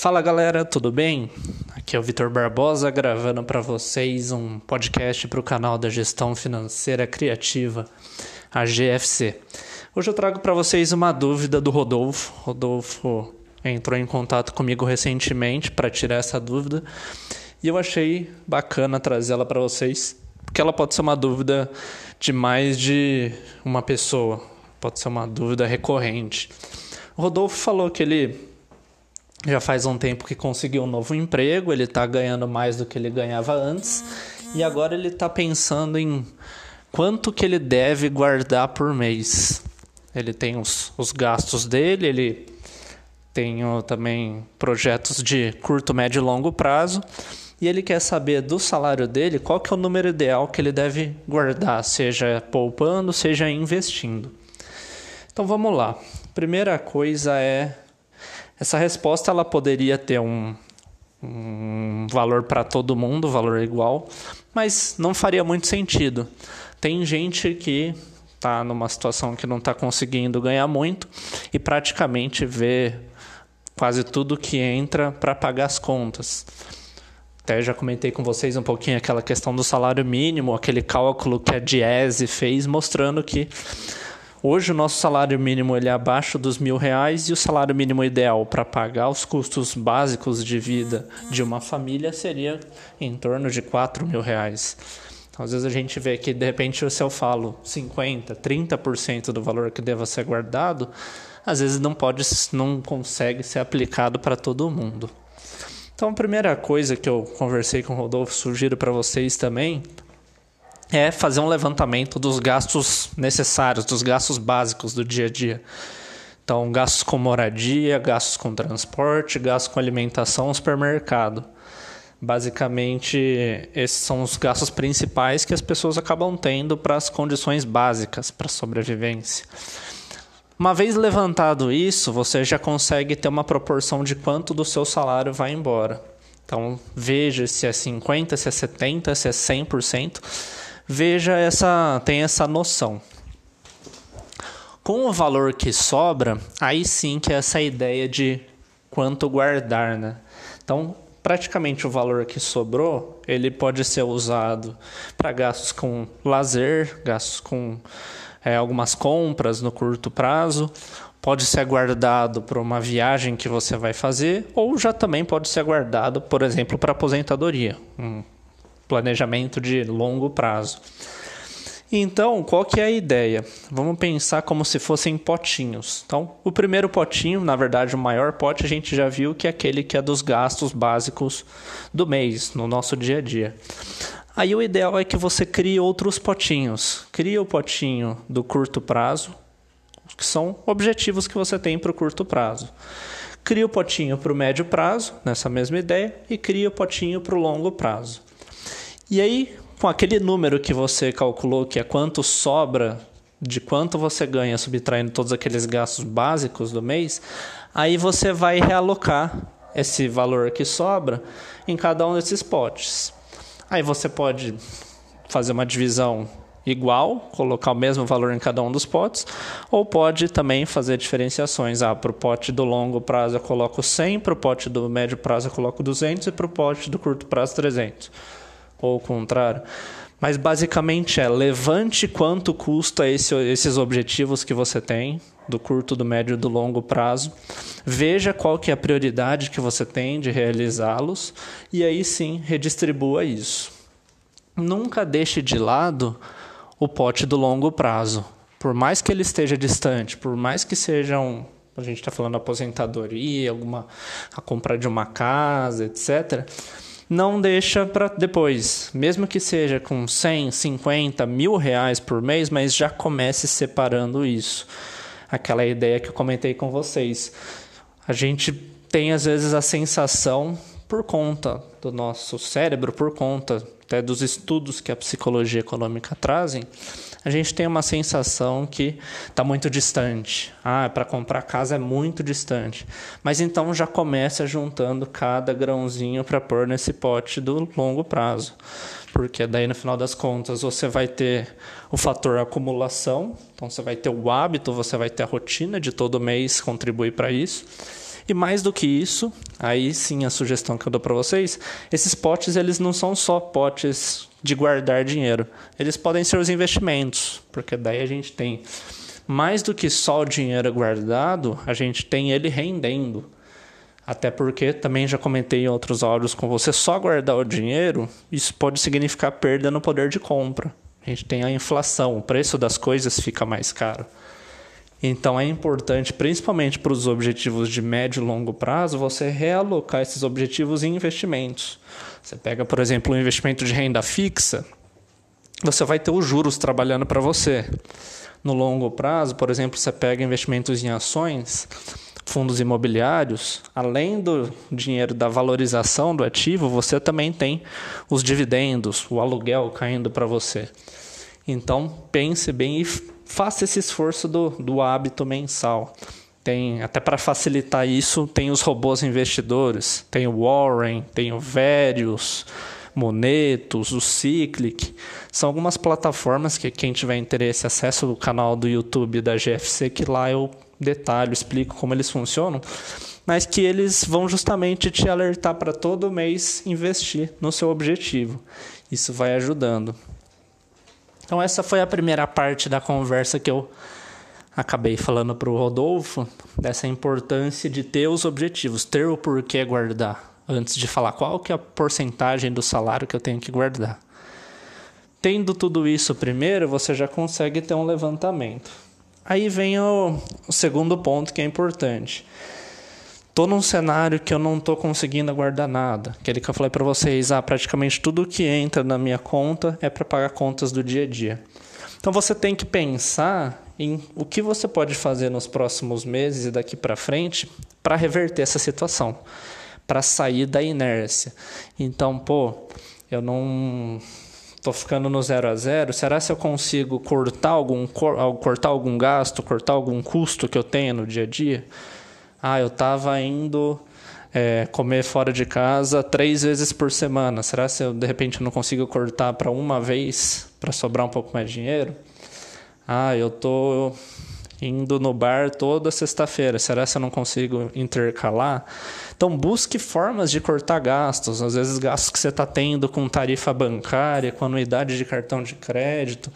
Fala galera, tudo bem? Aqui é o Vitor Barbosa gravando para vocês um podcast para o canal da Gestão Financeira Criativa, a GFC. Hoje eu trago para vocês uma dúvida do Rodolfo. Rodolfo entrou em contato comigo recentemente para tirar essa dúvida e eu achei bacana trazê-la para vocês, porque ela pode ser uma dúvida de mais de uma pessoa, pode ser uma dúvida recorrente. O Rodolfo falou que ele já faz um tempo que conseguiu um novo emprego, ele está ganhando mais do que ele ganhava antes e agora ele está pensando em quanto que ele deve guardar por mês. Ele tem os, os gastos dele, ele tem também projetos de curto, médio e longo prazo e ele quer saber do salário dele qual que é o número ideal que ele deve guardar, seja poupando, seja investindo. Então vamos lá. Primeira coisa é essa resposta ela poderia ter um, um valor para todo mundo, valor igual, mas não faria muito sentido. Tem gente que está numa situação que não está conseguindo ganhar muito e praticamente vê quase tudo que entra para pagar as contas. Até já comentei com vocês um pouquinho aquela questão do salário mínimo, aquele cálculo que a Diese fez, mostrando que Hoje o nosso salário mínimo ele é abaixo dos mil reais e o salário mínimo ideal para pagar os custos básicos de vida de uma família seria em torno de quatro mil reais. Às vezes a gente vê que de repente se eu falo 50, 30% do valor que deva ser guardado, às vezes não pode, não consegue ser aplicado para todo mundo. Então a primeira coisa que eu conversei com o Rodolfo, sugiro para vocês também, é fazer um levantamento dos gastos necessários, dos gastos básicos do dia a dia. Então, gastos com moradia, gastos com transporte, gastos com alimentação, supermercado. Basicamente, esses são os gastos principais que as pessoas acabam tendo para as condições básicas para a sobrevivência. Uma vez levantado isso, você já consegue ter uma proporção de quanto do seu salário vai embora. Então, veja se é 50, se é 70, se é 100% veja essa, tem essa noção. Com o valor que sobra, aí sim que é essa ideia de quanto guardar, né? Então, praticamente o valor que sobrou, ele pode ser usado para gastos com lazer, gastos com é, algumas compras no curto prazo, pode ser guardado para uma viagem que você vai fazer, ou já também pode ser guardado, por exemplo, para aposentadoria, planejamento de longo prazo. Então, qual que é a ideia? Vamos pensar como se fossem potinhos. Então, o primeiro potinho, na verdade, o maior pote, a gente já viu que é aquele que é dos gastos básicos do mês, no nosso dia a dia. Aí o ideal é que você crie outros potinhos. Cria o potinho do curto prazo, que são objetivos que você tem para o curto prazo. Cria o potinho para o médio prazo, nessa mesma ideia, e cria o potinho para o longo prazo. E aí, com aquele número que você calculou, que é quanto sobra de quanto você ganha subtraindo todos aqueles gastos básicos do mês, aí você vai realocar esse valor que sobra em cada um desses potes. Aí você pode fazer uma divisão igual, colocar o mesmo valor em cada um dos potes, ou pode também fazer diferenciações. Ah, para o pote do longo prazo eu coloco 100, para o pote do médio prazo eu coloco 200 e para o pote do curto prazo 300 ou o contrário. Mas basicamente é levante quanto custa esse, esses objetivos que você tem, do curto, do médio e do longo prazo. Veja qual que é a prioridade que você tem de realizá-los e aí sim redistribua isso. Nunca deixe de lado o pote do longo prazo. Por mais que ele esteja distante, por mais que sejam a gente está falando aposentadoria, alguma a compra de uma casa, etc não deixa para depois. Mesmo que seja com 100, 50, mil reais por mês, mas já comece separando isso. Aquela ideia que eu comentei com vocês. A gente tem às vezes a sensação, por conta do nosso cérebro, por conta até dos estudos que a psicologia econômica trazem, a gente tem uma sensação que está muito distante. Ah, para comprar casa é muito distante. Mas então já começa juntando cada grãozinho para pôr nesse pote do longo prazo. Porque daí no final das contas você vai ter o fator acumulação, então você vai ter o hábito, você vai ter a rotina de todo mês contribuir para isso. E mais do que isso, aí sim a sugestão que eu dou para vocês, esses potes eles não são só potes de guardar dinheiro. Eles podem ser os investimentos, porque daí a gente tem mais do que só o dinheiro guardado, a gente tem ele rendendo. Até porque também já comentei em outros áudios com você, só guardar o dinheiro, isso pode significar perda no poder de compra. A gente tem a inflação, o preço das coisas fica mais caro. Então é importante, principalmente para os objetivos de médio e longo prazo, você realocar esses objetivos em investimentos. Você pega, por exemplo, um investimento de renda fixa, você vai ter os juros trabalhando para você. No longo prazo, por exemplo, você pega investimentos em ações, fundos imobiliários, além do dinheiro da valorização do ativo, você também tem os dividendos, o aluguel caindo para você. Então pense bem e faça esse esforço do, do hábito mensal. Tem até para facilitar isso, tem os robôs investidores, tem o Warren, tem o Verius, Monetos, o Cyclic. São algumas plataformas que quem tiver interesse acesse o canal do YouTube da GFC que lá eu detalho, explico como eles funcionam, mas que eles vão justamente te alertar para todo mês investir no seu objetivo. Isso vai ajudando. Então essa foi a primeira parte da conversa que eu acabei falando para o Rodolfo dessa importância de ter os objetivos, ter o porquê guardar, antes de falar qual que é a porcentagem do salário que eu tenho que guardar. Tendo tudo isso primeiro, você já consegue ter um levantamento. Aí vem o, o segundo ponto que é importante. Tô num cenário que eu não tô conseguindo guardar nada. Aquele que eu falei para vocês, ah, praticamente tudo que entra na minha conta é para pagar contas do dia a dia. Então você tem que pensar em o que você pode fazer nos próximos meses e daqui para frente para reverter essa situação, para sair da inércia. Então, pô, eu não tô ficando no zero a zero, será se eu consigo cortar algum cortar algum gasto, cortar algum custo que eu tenho no dia a dia? Ah, eu estava indo é, comer fora de casa três vezes por semana. Será que eu de repente não consigo cortar para uma vez para sobrar um pouco mais de dinheiro? Ah, eu tô indo no bar toda sexta-feira. Será que eu não consigo intercalar? Então busque formas de cortar gastos, às vezes gastos que você está tendo com tarifa bancária, com anuidade de cartão de crédito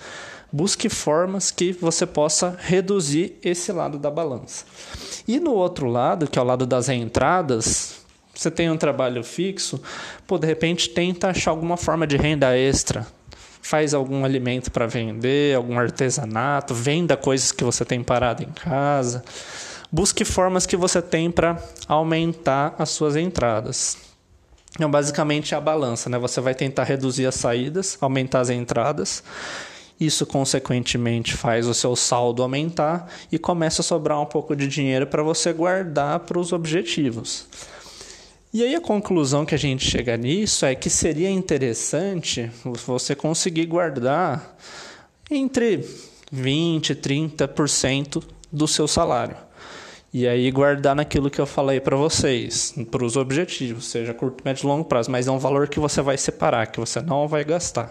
busque formas que você possa reduzir esse lado da balança. E no outro lado, que é o lado das entradas, você tem um trabalho fixo, pô, de repente tenta achar alguma forma de renda extra. Faz algum alimento para vender, algum artesanato, venda coisas que você tem parado em casa. Busque formas que você tem para aumentar as suas entradas. Então, basicamente, é a balança, né? Você vai tentar reduzir as saídas, aumentar as entradas isso, consequentemente, faz o seu saldo aumentar e começa a sobrar um pouco de dinheiro para você guardar para os objetivos. E aí a conclusão que a gente chega nisso é que seria interessante você conseguir guardar entre 20 e 30% do seu salário. E aí guardar naquilo que eu falei para vocês, para os objetivos, seja curto, médio e longo prazo, mas é um valor que você vai separar, que você não vai gastar.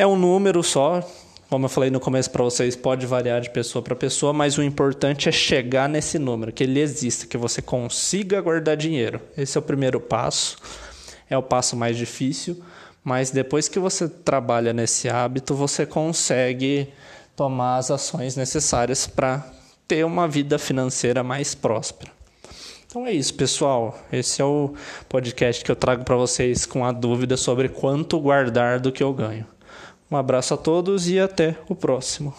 É um número só, como eu falei no começo para vocês, pode variar de pessoa para pessoa, mas o importante é chegar nesse número, que ele exista, que você consiga guardar dinheiro. Esse é o primeiro passo, é o passo mais difícil, mas depois que você trabalha nesse hábito, você consegue tomar as ações necessárias para ter uma vida financeira mais próspera. Então é isso, pessoal. Esse é o podcast que eu trago para vocês com a dúvida sobre quanto guardar do que eu ganho. Um abraço a todos e até o próximo.